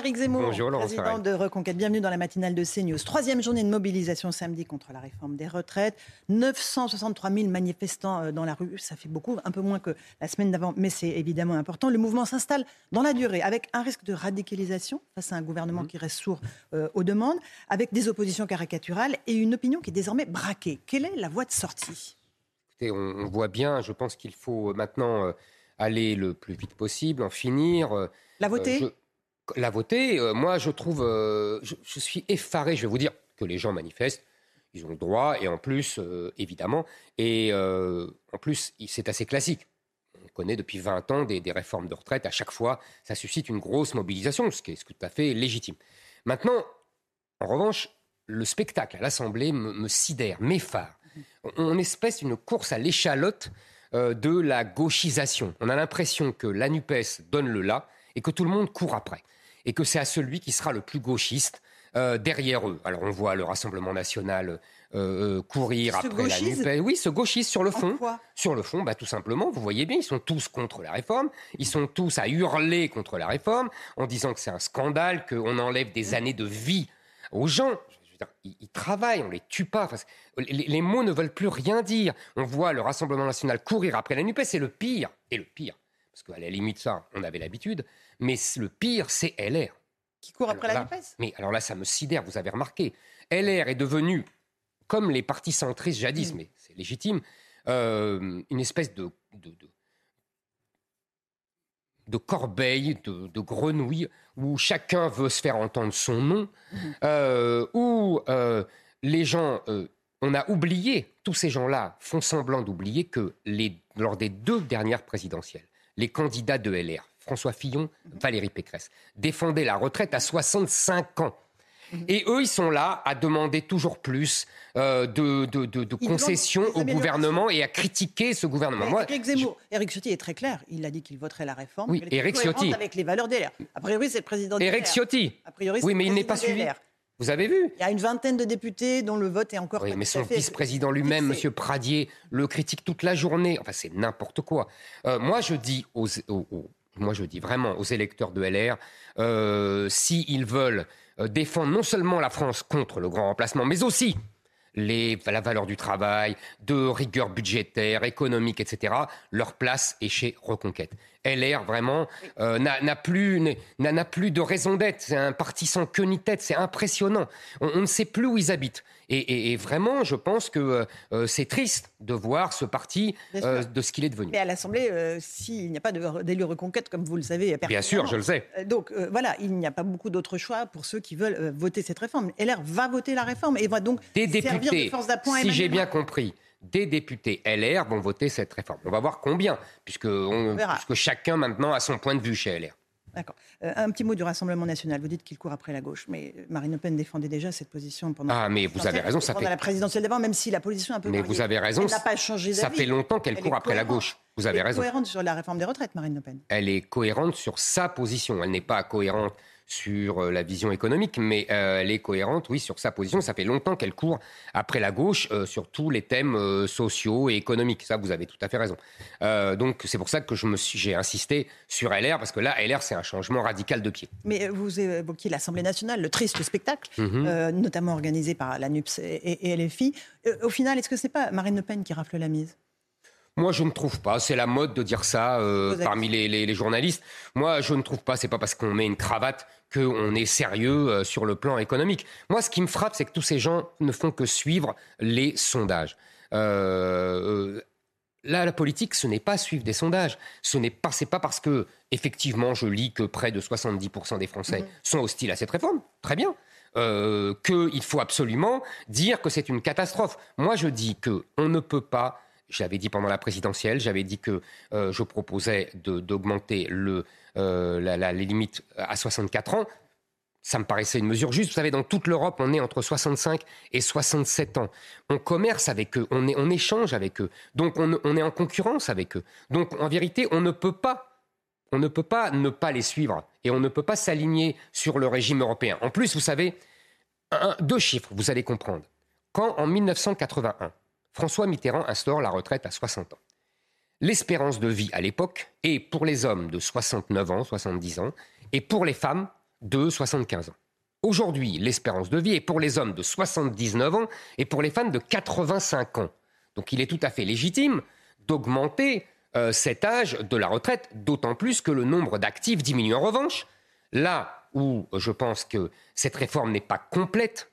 Eric Zemmour, Bonjour, président de Reconquête. Bienvenue dans la matinale de CNews. Troisième journée de mobilisation samedi contre la réforme des retraites. 963 000 manifestants euh, dans la rue, ça fait beaucoup, un peu moins que la semaine d'avant, mais c'est évidemment important. Le mouvement s'installe dans la durée, avec un risque de radicalisation face à un gouvernement qui reste sourd euh, aux demandes, avec des oppositions caricaturales et une opinion qui est désormais braquée. Quelle est la voie de sortie? Écoutez, on, on voit bien, je pense qu'il faut maintenant euh, aller le plus vite possible, en finir. La voter? euh, la voter, euh, moi je trouve, euh, je, suis effaré, je vais vous dire, que les gens manifestent, ils ont le droit, et en plus, euh, évidemment, et euh, en plus, c'est assez classique. On connaît depuis 20 ans des, réformes de retraite, à chaque fois, ça suscite une grosse mobilisation, ce qui est, tout à fait légitime. Maintenant, en revanche, le spectacle à l'Assemblée me, sidère, m'effare. On, on espèce une course à l'échalote de la gauchisation. On a l'impression que la NUPES donne le là et que tout le monde court après. Et que c'est à celui qui sera le plus gauchiste euh, derrière eux. Alors on voit le Rassemblement national euh, euh, courir après la NUPES. Oui, se gauchise sur le fond. Sur le fond, bah, tout simplement, vous voyez bien, ils sont tous contre la réforme, ils sont tous à hurler contre la réforme, en disant que c'est un scandale, qu'on enlève des années de vie aux gens. Je veux dire, ils, ils travaillent, on les tue pas. Enfin, les, les mots ne veulent plus rien dire. On voit le Rassemblement national courir après la NUPES, c'est le pire. Et le pire, parce qu'à la limite, ça, on avait l'habitude, mais le pire, c'est LR. Qui court après la NUPES Mais alors là, ça me sidère, vous avez remarqué. LR est devenu, comme les partis centristes jadis, Mm. mais c'est légitime, euh, une espèce de, de, de- de corbeille, de, de grenouille, où chacun veut se faire entendre son nom, euh, où euh, les gens, euh, on a oublié, tous ces gens-là font semblant d'oublier que les, lors des deux dernières présidentielles, les candidats de LR, François Fillon, Valérie Pécresse, défendaient la retraite à 65 ans. Et eux, ils sont là à demander toujours plus euh, de, de- de- de Ils concessions au gouvernement et à critiquer ce gouvernement. Moi, Éric Zemmour, Éric Ciotti est très clair. Il a dit qu'il voterait la réforme. Oui, Ciotti. Avec les valeurs des LR. A priori, c'est le président je- des LR. Ciotti, A priori, Oui, mais il n'est pas suivi. Vous avez vu Il y a une vingtaine de députés dont le vote est encore. Oui, pas mais son vice-président lui-même. Monsieur Pradier, le critique toute la journée. Enfin, c'est n'importe quoi. Euh, moi, je dis aux, aux- aux- moi, je dis vraiment aux électeurs de LR, euh, s'ils veulent euh, défendre non seulement la France contre le grand remplacement, mais aussi les, la valeur du travail, de rigueur budgétaire, économique, etc., leur place est chez Reconquête. LR, vraiment, euh, n'a plus, n'a n'a plus de raison d'être. C'est un parti sans queue ni tête. C'est impressionnant. On, on ne sait plus où ils habitent. Et, et- et vraiment, je pense que euh, euh, c'est triste de voir ce parti euh, de ce qu'il est devenu. Mais à l'Assemblée, s'il n'y a pas d'élu reconquête, comme vous le savez, Bien sûr, je le sais. Donc voilà, il n'y a pas beaucoup d'autres choix pour ceux qui veulent voter cette réforme. LR va voter la réforme et va donc Des servir députés, de force d'appoint. si j'ai bien compris, des députés LR vont voter cette réforme. On va voir combien, puisque, on- verra. puisque chacun maintenant a son point de vue chez LR. D'accord. Euh, un petit mot du Rassemblement national. Vous dites qu'il court après la gauche, mais Marine Le Pen défendait déjà cette position pendant. Ah, mais vous avez raison, ça pendant fait- la présidentielle d'avant, même si la position est un peu. Mais variée. vous avez raison, Elle n'a pas changé. Ça fait longtemps qu'elle Elle court après la gauche. Vous avez Elle est raison. cohérente sur la réforme des retraites, Marine Le Pen. Elle est cohérente sur sa position. Elle n'est pas cohérente sur euh, la vision économique, mais euh, elle est cohérente, oui, sur sa position. Ça fait longtemps qu'elle court après la gauche euh, sur tous les thèmes euh, sociaux et économiques. Ça, vous avez tout à fait raison. Donc, c'est pour ça que je me suis, j'ai insisté sur LR, parce que là, LR, c'est un changement radical de pied. Mais vous évoquiez l'Assemblée nationale, le triste spectacle, Mhm. euh, notamment organisé par la NUPS et, et LFI. Au final, est-ce que ce n'est pas Marine Le Pen qui rafle la mise? Moi, je ne trouve pas. C'est la mode de dire ça euh, parmi les, les- les journalistes. Moi, je ne trouve pas. C'est pas parce qu'on met une cravate qu'on est sérieux euh, sur le plan économique. Moi, ce qui me frappe, c'est que tous ces gens ne font que suivre les sondages. Euh, euh, Là, la politique, ce n'est pas suivre des sondages. Ce n'est pas, c'est pas parce que, effectivement, je lis que près de 70% des Français sont hostiles à cette réforme. Très bien. Euh, qu'il faut absolument dire que c'est une catastrophe. Moi, je dis que on ne peut pas. J'avais dit pendant la présidentielle, j'avais dit que euh, je proposais d'augmenter le les limites à 64 ans, ça me paraissait une mesure juste. Vous savez, dans toute l'Europe, on est entre 65 et 67 ans. On commerce avec eux, on, est, on échange avec eux. Donc on, on, est en concurrence avec eux. Donc en vérité, on ne peut pas, on ne peut pas ne pas les suivre et on ne peut pas s'aligner sur le régime européen. En plus, vous savez, deux chiffres, vous allez comprendre. Quand en 1981, François Mitterrand instaure la retraite à 60 ans, l'espérance de vie à l'époque est pour les hommes de 69 ans, 70 ans, et pour les femmes de 75 ans. Aujourd'hui, l'espérance de vie est pour les hommes de 79 ans et pour les femmes de 85 ans. Donc il est tout à fait légitime d'augmenter euh, cet âge de la retraite, d'autant plus que le nombre d'actifs diminue. En revanche, là où je pense que cette réforme n'est pas complète,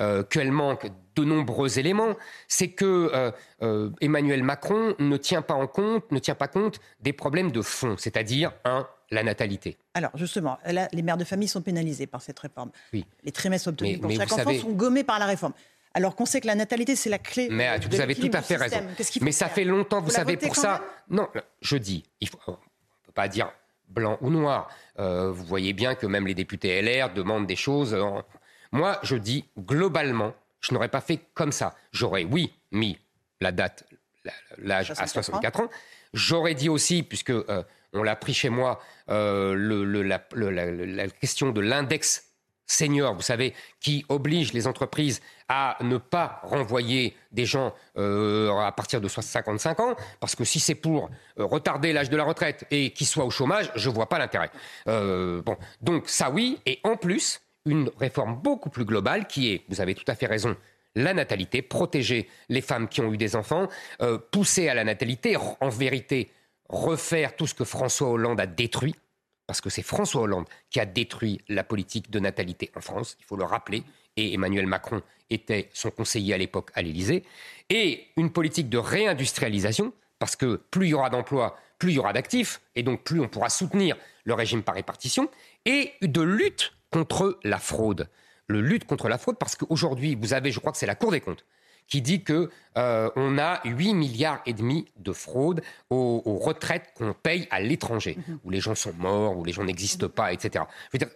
euh, qu'elle manque de nombreux éléments, c'est que euh, Emmanuel Macron ne tient pas en compte, ne tient pas compte des problèmes de fond, c'est-à-dire un la natalité. Alors justement, les mères de famille sont pénalisées par cette réforme. Oui. Les trimestres obtenus pour chaque enfant sont gommés par la réforme. Alors qu'on sait que la natalité, c'est la clé. Mais vous avez tout à fait raison. Mais ça fait longtemps, vous, savez, pour ça. Non, je dis, il faut, on ne peut pas dire blanc ou noir. Euh, vous voyez bien que même les députés LR demandent des choses. Moi, je dis globalement, je n'aurais pas fait comme ça. J'aurais, oui, mis la date, l'âge à 64 ans. J'aurais dit aussi, puisque euh, on l'a pris chez moi, euh, la, question de l'index senior, vous savez, qui oblige les entreprises à ne pas renvoyer des gens euh, à partir de 55 ans, parce que si c'est pour retarder l'âge de la retraite et qu'ils soient au chômage, je ne vois pas l'intérêt. bon, donc ça oui, et en plus, une réforme beaucoup plus globale qui est, vous avez tout à fait raison, la natalité, protéger les femmes qui ont eu des enfants, pousser à la natalité, en vérité, refaire tout ce que François Hollande a détruit, parce que c'est François Hollande qui a détruit la politique de natalité en France, il faut le rappeler, et Emmanuel Macron était son conseiller à l'époque à l'Élysée, et une politique de réindustrialisation, parce que plus il y aura d'emplois, plus il y aura d'actifs, et donc plus on pourra soutenir le régime par répartition, et de lutte contre la fraude. Le lutte contre la fraude, parce qu'aujourd'hui, vous avez, je crois que c'est la Cour des comptes, qui dit que euh, on a 8 milliards et demi de fraude aux, retraites qu'on paye à l'étranger, mhm. où les gens sont morts, où les gens n'existent pas, etc.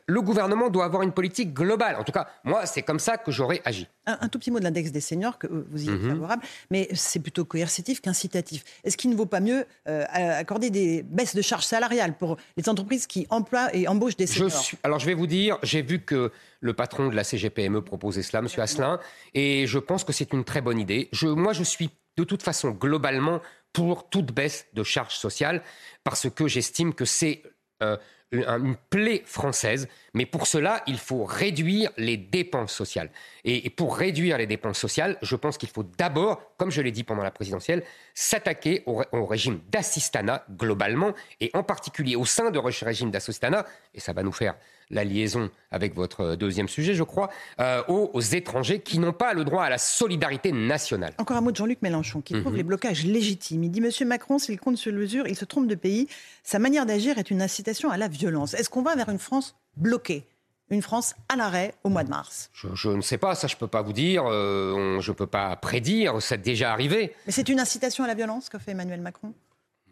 le gouvernement doit avoir une politique globale. En tout cas, moi, c'est comme ça que j'aurais agi. Un, tout petit mot de l'index des seniors, que vous y êtes mhm. favorable, mais c'est plutôt coercitif qu'incitatif. Est-ce qu'il ne vaut pas mieux euh, accorder des baisses de charges salariales pour les entreprises qui emploient et embauchent des seniors? Alors, je vais vous dire, j'ai vu que le patron de la CGPME proposait cela, M. Asselin, et je pense que c'est une très bonne idée. Je, moi, je suis de toute façon globalement pour toute baisse de charges sociales parce que j'estime que c'est euh, une plaie française. Mais pour cela, il faut réduire les dépenses sociales. Et, pour réduire les dépenses sociales, je pense qu'il faut d'abord, comme je l'ai dit pendant la présidentielle, s'attaquer au, régime d'assistanat globalement, et en particulier au sein de ce régime d'assistanat, et ça va nous faire la liaison avec votre deuxième sujet, je crois, euh, aux, étrangers qui n'ont pas le droit à la solidarité nationale. Encore un mot de Jean-Luc Mélenchon, qui trouve mhm. les blocages légitimes. Il dit Monsieur Macron, s'il compte sur mesure, il se trompe de pays. Sa manière d'agir est une incitation à la violence. Est-ce qu'on va vers une France bloquée une France à l'arrêt au mois de mars? Je, ne sais pas, ça je ne peux pas vous dire, euh, je ne peux pas prédire, c'est déjà arrivé. Mais c'est une incitation à la violence que fait Emmanuel Macron?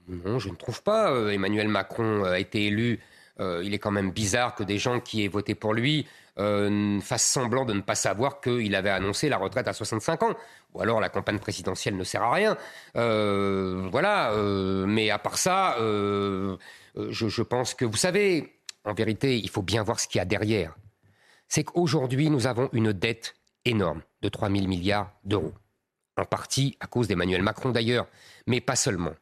Non, je ne trouve pas. Euh, Emmanuel Macron a été élu euh, il est quand même bizarre que des gens qui aient voté pour lui euh, fassent semblant de ne pas savoir qu'il avait annoncé la retraite à 65 ans. Ou alors la campagne présidentielle ne sert à rien. Euh, voilà. mais à part ça, je, pense que, vous savez, en vérité, il faut bien voir ce qu'il y a derrière. C'est qu'aujourd'hui, nous avons une dette énorme de 3 000 milliards d'euros. En partie à cause d'Emmanuel Macron d'ailleurs, mais pas seulement.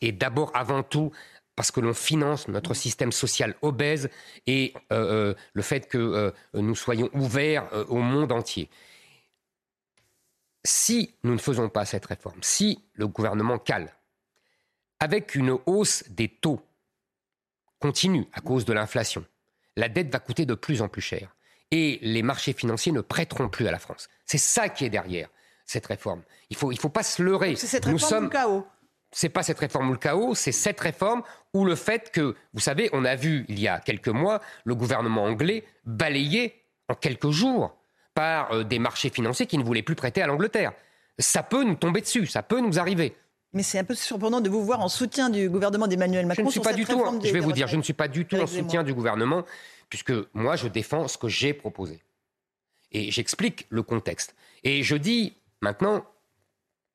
et d'abord, avant tout, parce que l'on finance notre système social obèse et euh, euh, le fait que euh, nous soyons ouverts au monde entier. Si nous ne faisons pas cette réforme, si le gouvernement cale, avec une hausse des taux continue à cause de l'inflation, la dette va coûter de plus en plus cher et les marchés financiers ne prêteront plus à la France. C'est ça qui est derrière cette réforme. Il ne faut, il faut pas se leurrer. C'est cette réforme nous sommes... chaos? C'est pas cette réforme ou le chaos, c'est cette réforme ou le fait que, vous savez, on a vu il y a quelques mois le gouvernement anglais balayé en quelques jours par euh, des marchés financiers qui ne voulaient plus prêter à l'Angleterre. Ça peut nous tomber dessus, ça peut nous arriver. Mais c'est un peu surprenant de vous voir en soutien du gouvernement d'Emmanuel Macron. Je ne suis pas du tout. Je vais vous dire, je ne suis pas du tout en soutien du gouvernement, puisque moi, je défends ce que j'ai proposé. Et j'explique le contexte. Et je dis maintenant,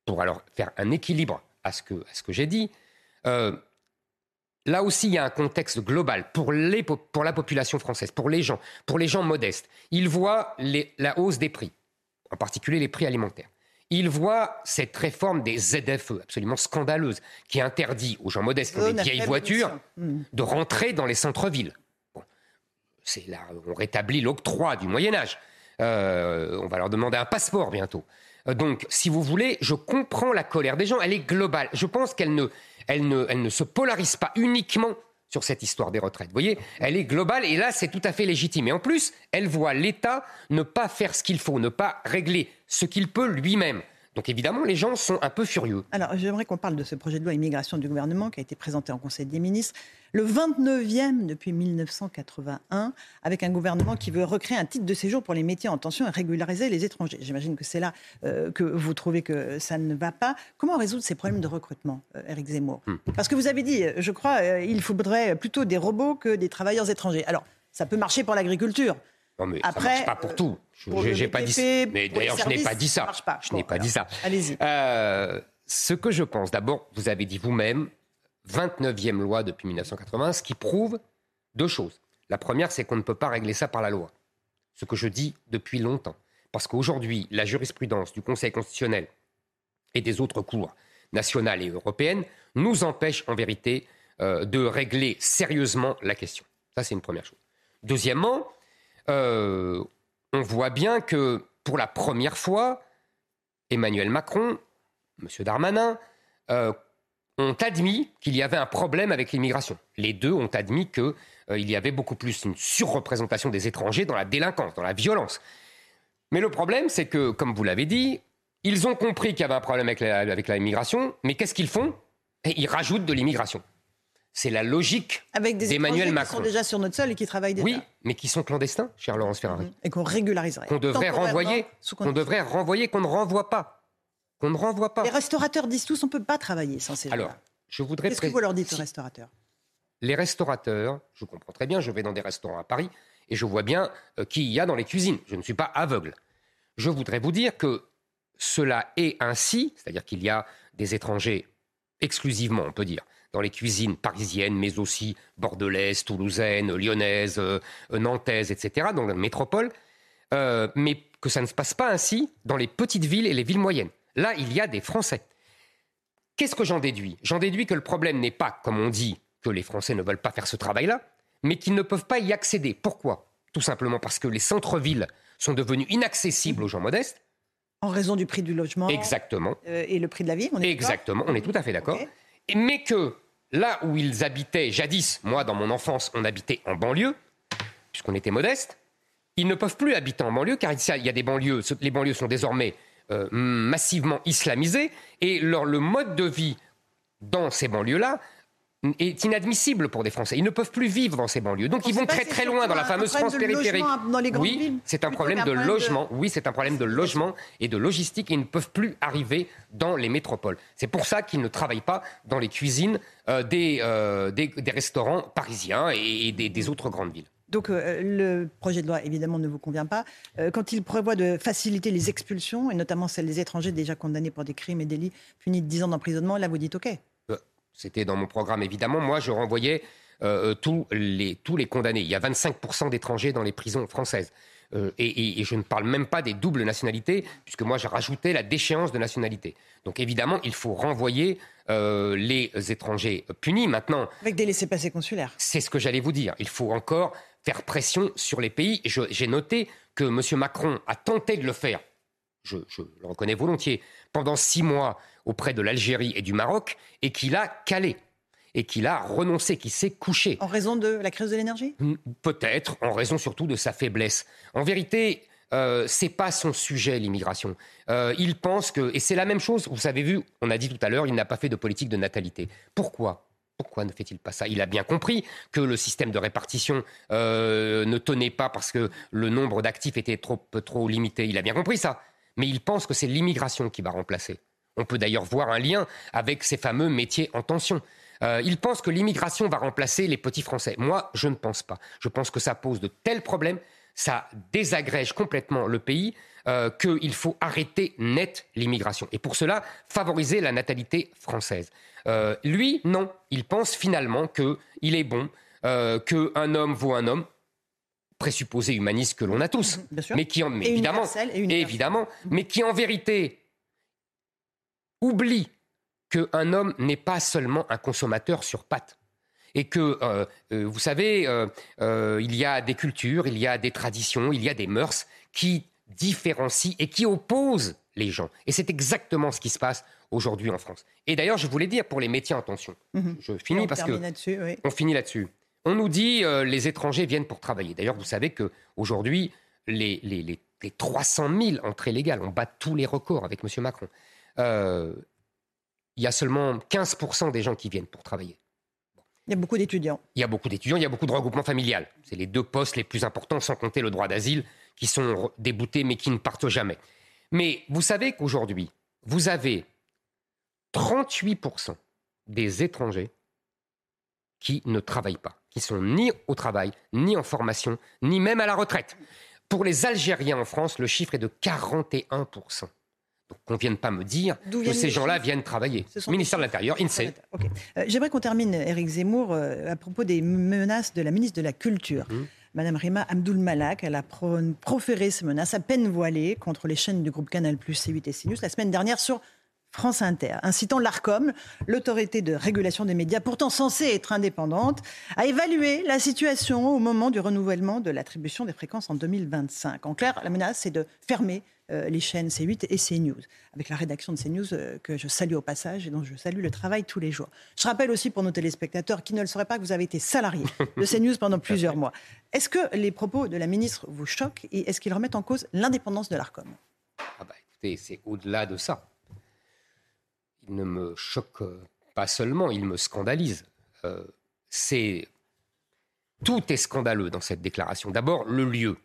pour alors faire un équilibre à ce que, ce que j'ai dit, euh, là aussi, il y a un contexte global pour, les, pour la population française, pour les gens, pour les gens modestes. Ils voient la hausse des prix, en particulier les prix alimentaires. Ils voient cette réforme des ZFE absolument scandaleuse qui interdit aux gens modestes qui ont des vieilles voitures hmm. de rentrer dans les centres-villes. c'est là, on rétablit l'octroi du Moyen Âge. Euh, on va leur demander un passeport bientôt. Euh, donc, si vous voulez, je comprends la colère des gens, elle est globale. Je pense qu'elle ne, se polarise pas uniquement sur cette histoire des retraites. Vous voyez, elle est globale et là, c'est tout à fait légitime. Et en plus, elle voit l'État ne pas faire ce qu'il faut, ne pas régler ce qu'il peut lui-même. Donc évidemment, les gens sont un peu furieux. Alors j'aimerais qu'on parle de ce projet de loi immigration du gouvernement qui a été présenté en Conseil des ministres, le 29e depuis 1981, avec un gouvernement qui veut recréer un titre de séjour pour les métiers en tension et régulariser les étrangers. J'imagine que c'est là euh, que vous trouvez que ça ne va pas. Comment résoudre ces problèmes de recrutement, Eric euh, Zemmour? Hmm. Parce que vous avez dit, je crois, euh, il faudrait plutôt des robots que des travailleurs étrangers. Alors, ça peut marcher pour l'agriculture. Non, mais Après, ça marche pas pour tout. Je n'ai pas dit ça. Mais d'ailleurs, je n'ai pas dit ça. Je n'ai pas dit ça. Allez-y. Euh, ce que je pense, d'abord, vous avez dit vous-même, 29e loi depuis 1980, ce qui prouve deux choses. La première, c'est qu'on ne peut pas régler ça par la loi. Ce que je dis depuis longtemps. Parce qu'aujourd'hui, la jurisprudence du Conseil constitutionnel et des autres cours nationales et européennes nous empêche en vérité euh, de régler sérieusement la question. Ça, c'est une première chose. Deuxièmement, euh, on voit bien que pour la première fois, Emmanuel Macron, M. Darmanin, euh, ont admis qu'il y avait un problème avec l'immigration. Les deux ont admis qu'il euh, y avait beaucoup plus une surreprésentation des étrangers dans la délinquance, dans la violence. Mais le problème, c'est que, comme vous l'avez dit, ils ont compris qu'il y avait un problème avec l'immigration, mais qu'est-ce qu'ils font? Ils rajoutent de l'immigration. C'est la logique d'Emmanuel Macron. Qui sont déjà sur notre sol et qui travaillent déjà. Oui, mais qui sont clandestins, cher Laurence Ferrari. Et qu'on régulariserait. Qu'on devrait renvoyer, qu'on devrait renvoyer, qu'on ne renvoie pas. Qu'on ne renvoie pas. Les restaurateurs disent tous on ne peut pas travailler sans ces Alors, je voudrais. Qu'est-ce que vous leur dites aux restaurateurs Les restaurateurs, je comprends très bien, je vais dans des restaurants à Paris et je vois bien euh, qui il y a dans les cuisines. Je ne suis pas aveugle. Je voudrais vous dire que cela est ainsi, c'est-à-dire qu'il y a des étrangers exclusivement, on peut dire, dans les cuisines parisiennes, mais aussi bordelaises, toulousaines, lyonnaises, euh, nantaises, etc., dans la métropole, euh, mais que ça ne se passe pas ainsi dans les petites villes et les villes moyennes. Là, il y a des Français. Qu'est-ce que j'en déduis? J'en déduis que le problème n'est pas, comme on dit, que les Français ne veulent pas faire ce travail-là, mais qu'ils ne peuvent pas y accéder. Pourquoi? Tout simplement parce que les centres-villes sont devenus inaccessibles aux gens modestes. En raison du prix du logement. Exactement. Euh, et le prix de la vie, on est Exactement, on est tout à fait d'accord. Mais que là où ils habitaient jadis, moi dans mon enfance, on habitait en banlieue, puisqu'on était modeste, ils ne peuvent plus habiter en banlieue car il y a des banlieues, les banlieues sont désormais euh, massivement islamisées et le mode de vie dans ces banlieues-là est inadmissible pour des Français. Ils ne peuvent plus vivre dans ces banlieues. Donc ils vont très très loin dans la fameuse France périphérique. oui, c'est un problème de logement. Oui, c'est un problème de logement et de logistique. Ils ne peuvent plus arriver dans les métropoles. C'est pour ça qu'ils ne travaillent pas dans les cuisines euh, euh, des, des, restaurants parisiens et, des, autres grandes villes. Donc euh, le projet de loi, évidemment, ne vous convient pas. quand il prévoit de faciliter les expulsions, et notamment celles des étrangers déjà condamnés pour des crimes et délits punis de 10 ans d'emprisonnement, là, vous dites OK c'était dans mon programme évidemment, moi je renvoyais euh, euh, tous, les, tous les condamnés. Il y a 25% d'étrangers dans les prisons françaises. Euh, et, je ne parle même pas des doubles nationalités, puisque moi j'ai rajouté la déchéance de nationalité. Donc évidemment, il faut renvoyer les étrangers punis maintenant. Avec des laissés-passer consulaires. C'est ce que j'allais vous dire. Il faut encore faire pression sur les pays. J'ai noté que M. Macron a tenté de le faire. Je, je le reconnais volontiers. Pendant six mois, auprès de l'Algérie et du Maroc et qu'il a calé et qu'il a renoncé, qu'il s'est couché. En raison de la crise de l'énergie? Peut-être, en raison surtout de sa faiblesse. En vérité, euh, c'est pas son sujet l'immigration. Euh, il pense que et c'est la même chose. Vous avez vu, on a dit tout à l'heure, il n'a pas fait de politique de natalité. Pourquoi? Pourquoi ne fait-il pas ça? Il a bien compris que le système de répartition euh, ne tenait pas parce que le nombre d'actifs était trop, trop limité. Il a bien compris ça. Mais il pense que c'est l'immigration qui va remplacer. On peut d'ailleurs voir un lien avec ces fameux métiers en tension. Euh, il pense que l'immigration va remplacer les petits Français. Moi, je ne pense pas. Je pense que ça pose de tels problèmes, ça désagrège complètement le pays, euh, qu'il faut arrêter net l'immigration. Et pour cela, favoriser la natalité française. Euh, lui, non. Il pense finalement qu'il est bon, qu'un homme vaut un homme, présupposé humaniste que l'on a tous, mais qui en, évidemment, évidemment, mais qui en vérité oublie qu'un homme n'est pas seulement un consommateur sur pattes. Et que, euh, euh, vous savez, euh, il y a des cultures, il y a des traditions, il y a des mœurs qui différencient et qui opposent les gens. Et c'est exactement ce qui se passe aujourd'hui en France. Et d'ailleurs, je voulais dire pour les métiers en tension, mhm. je finis parce que on finit là-dessus. On nous dit les étrangers viennent pour travailler. D'ailleurs, vous savez que aujourd'hui, les, les, les, 300 000 entrées légales, on bat tous les records avec M. Macron il y a seulement 15% des gens qui viennent pour travailler. Il y a beaucoup d'étudiants. Il y a beaucoup d'étudiants, il y a beaucoup de regroupements familial. C'est les deux postes les plus importants, sans compter le droit d'asile, qui sont déboutés mais qui ne partent jamais. Mais vous savez qu'aujourd'hui, vous avez 38% des étrangers qui ne travaillent pas, qui sont ni au travail, ni en formation, ni même à la retraite. Pour les Algériens en France, le chiffre est de 41%. Donc qu'on ne vienne pas me dire que ces gens-là viennent travailler. Ministère de l'Intérieur, INSEE. Euh, j'aimerais qu'on termine, Éric Zemmour, euh, à propos des menaces de la ministre de la Culture. Mme mhm. Madame Rima Abdul Malak, elle a proféré ces menaces à peine voilées contre les chaînes du groupe Canal+, C8 et CNews la semaine dernière sur France Inter, incitant l'ARCOM, l'autorité de régulation des médias, pourtant censée être indépendante, à évaluer la situation au moment du renouvellement de l'attribution des fréquences en 2025. En clair, la menace, c'est de fermer euh, les chaînes C8 et CNews, avec la rédaction de CNews euh, que je salue au passage et dont je salue le travail tous les jours. Je rappelle aussi pour nos téléspectateurs qui ne le sauraient pas que vous avez été salarié de CNews pendant plusieurs mois. Est-ce que les propos de la ministre vous choquent et est-ce qu'ils remettent en cause l'indépendance de l'ARCOM? Ah bah, Écoutez, c'est au-delà de ça. Il ne me choque pas seulement, il me scandalise. Euh, c'est tout est scandaleux dans cette déclaration. D'abord, le lieu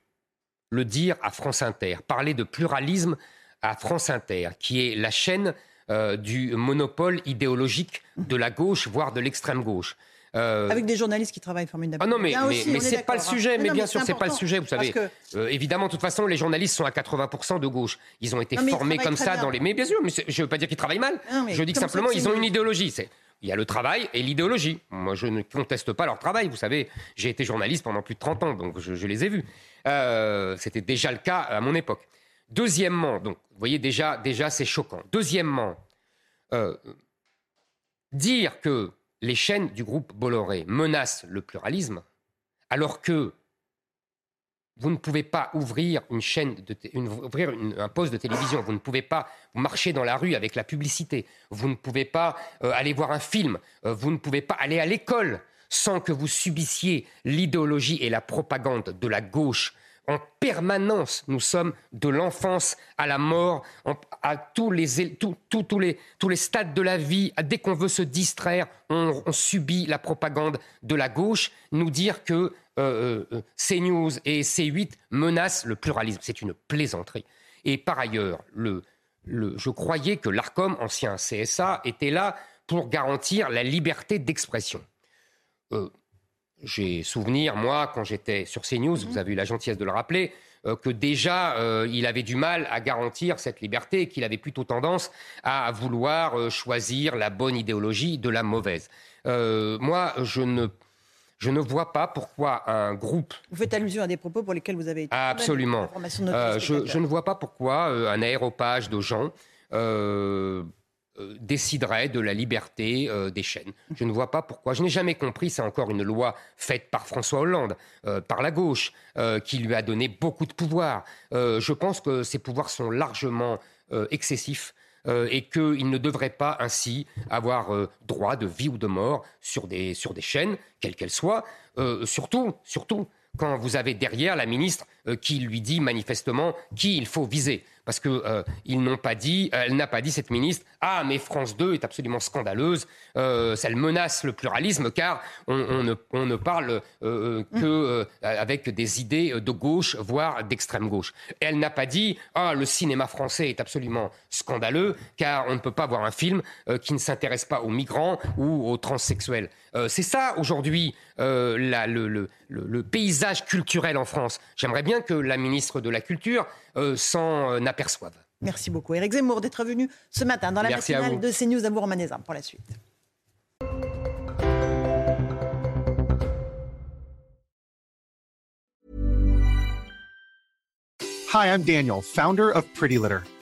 le dire à France Inter, parler de pluralisme à France Inter, qui est la chaîne euh, du monopole idéologique de la gauche, voire de l'extrême gauche. Euh, Avec des journalistes qui travaillent formidablement. Ah non, mais, mais, mais c'est pas le sujet. Hein. Mais, bien sûr, c'est pas le sujet. Vous savez, euh, évidemment, de toute façon, les journalistes sont à 80% de gauche. Ils ont été formés comme ça dans les. Mais bien sûr, mais je veux pas dire qu'ils travaillent mal. je dis que simplement, ils ont une idéologie. Il y a le travail et l'idéologie. Moi, je ne conteste pas leur travail. Vous savez, j'ai été journaliste pendant plus de 30 ans, donc je les ai vus. Euh, c'était déjà le cas à mon époque. Deuxièmement, donc, vous voyez déjà, déjà c'est choquant. Deuxièmement, euh, dire que les chaînes du groupe Bolloré menacent le pluralisme, alors que vous ne pouvez pas ouvrir une chaîne, de un poste de télévision. Vous ne pouvez pas marcher dans la rue avec la publicité. Vous ne pouvez pas euh, aller voir un film. vous ne pouvez pas aller à l'école sans que vous subissiez l'idéologie et la propagande de la gauche en permanence. Nous sommes de l'enfance à la mort, à tous les, tous, les, tous les stades de la vie. Dès qu'on veut se distraire, on, subit la propagande de la gauche. Nous dire que euh, euh, CNews et C8 menacent le pluralisme, c'est une plaisanterie. Et par ailleurs, le, le, je croyais que l'ARCOM, ancien CSA, était là pour garantir la liberté d'expression. Euh, j'ai souvenir, moi, quand j'étais sur CNews, vous mhm. avez eu la gentillesse de le rappeler, euh, que déjà, euh, il avait du mal à garantir cette liberté et qu'il avait plutôt tendance à vouloir choisir la bonne idéologie de la mauvaise. moi, je ne, je ne vois pas pourquoi un groupe... Vous faites allusion à des propos pour lesquels vous avez été... Absolument. je, je, ne vois pas pourquoi un aéropage de gens euh, déciderait de la liberté euh, des chaînes. Je ne vois pas pourquoi. Je n'ai jamais compris, c'est encore une loi faite par François Hollande, euh, par la gauche, qui lui a donné beaucoup de pouvoir. je pense que ces pouvoirs sont largement excessifs. et qu'il ne devrait pas ainsi avoir droit de vie ou de mort sur des, sur des chaînes, quelles qu'elles soient, surtout, surtout quand vous avez derrière la ministre qui lui dit manifestement qui il faut viser. Parce que euh, ils n'ont pas dit, elle n'a pas dit cette ministre, ah mais France 2 est absolument scandaleuse, euh, elle menace le pluralisme car on, ne, on ne, parle euh, que avec des idées de gauche, voire d'extrême gauche. Et elle n'a pas dit, ah le cinéma français est absolument scandaleux car on ne peut pas voir un film qui ne s'intéresse pas aux migrants ou aux transsexuels. C'est ça aujourd'hui le, le, paysage culturel en France. J'aimerais bien que la ministre de la Culture euh, s'en euh, aperçoive. Merci beaucoup, Éric Zemmour, d'être venu ce matin dans la matinale de CNews à Bourg-Manézin pour la suite. Hi, I'm Daniel, founder of Pretty Litter.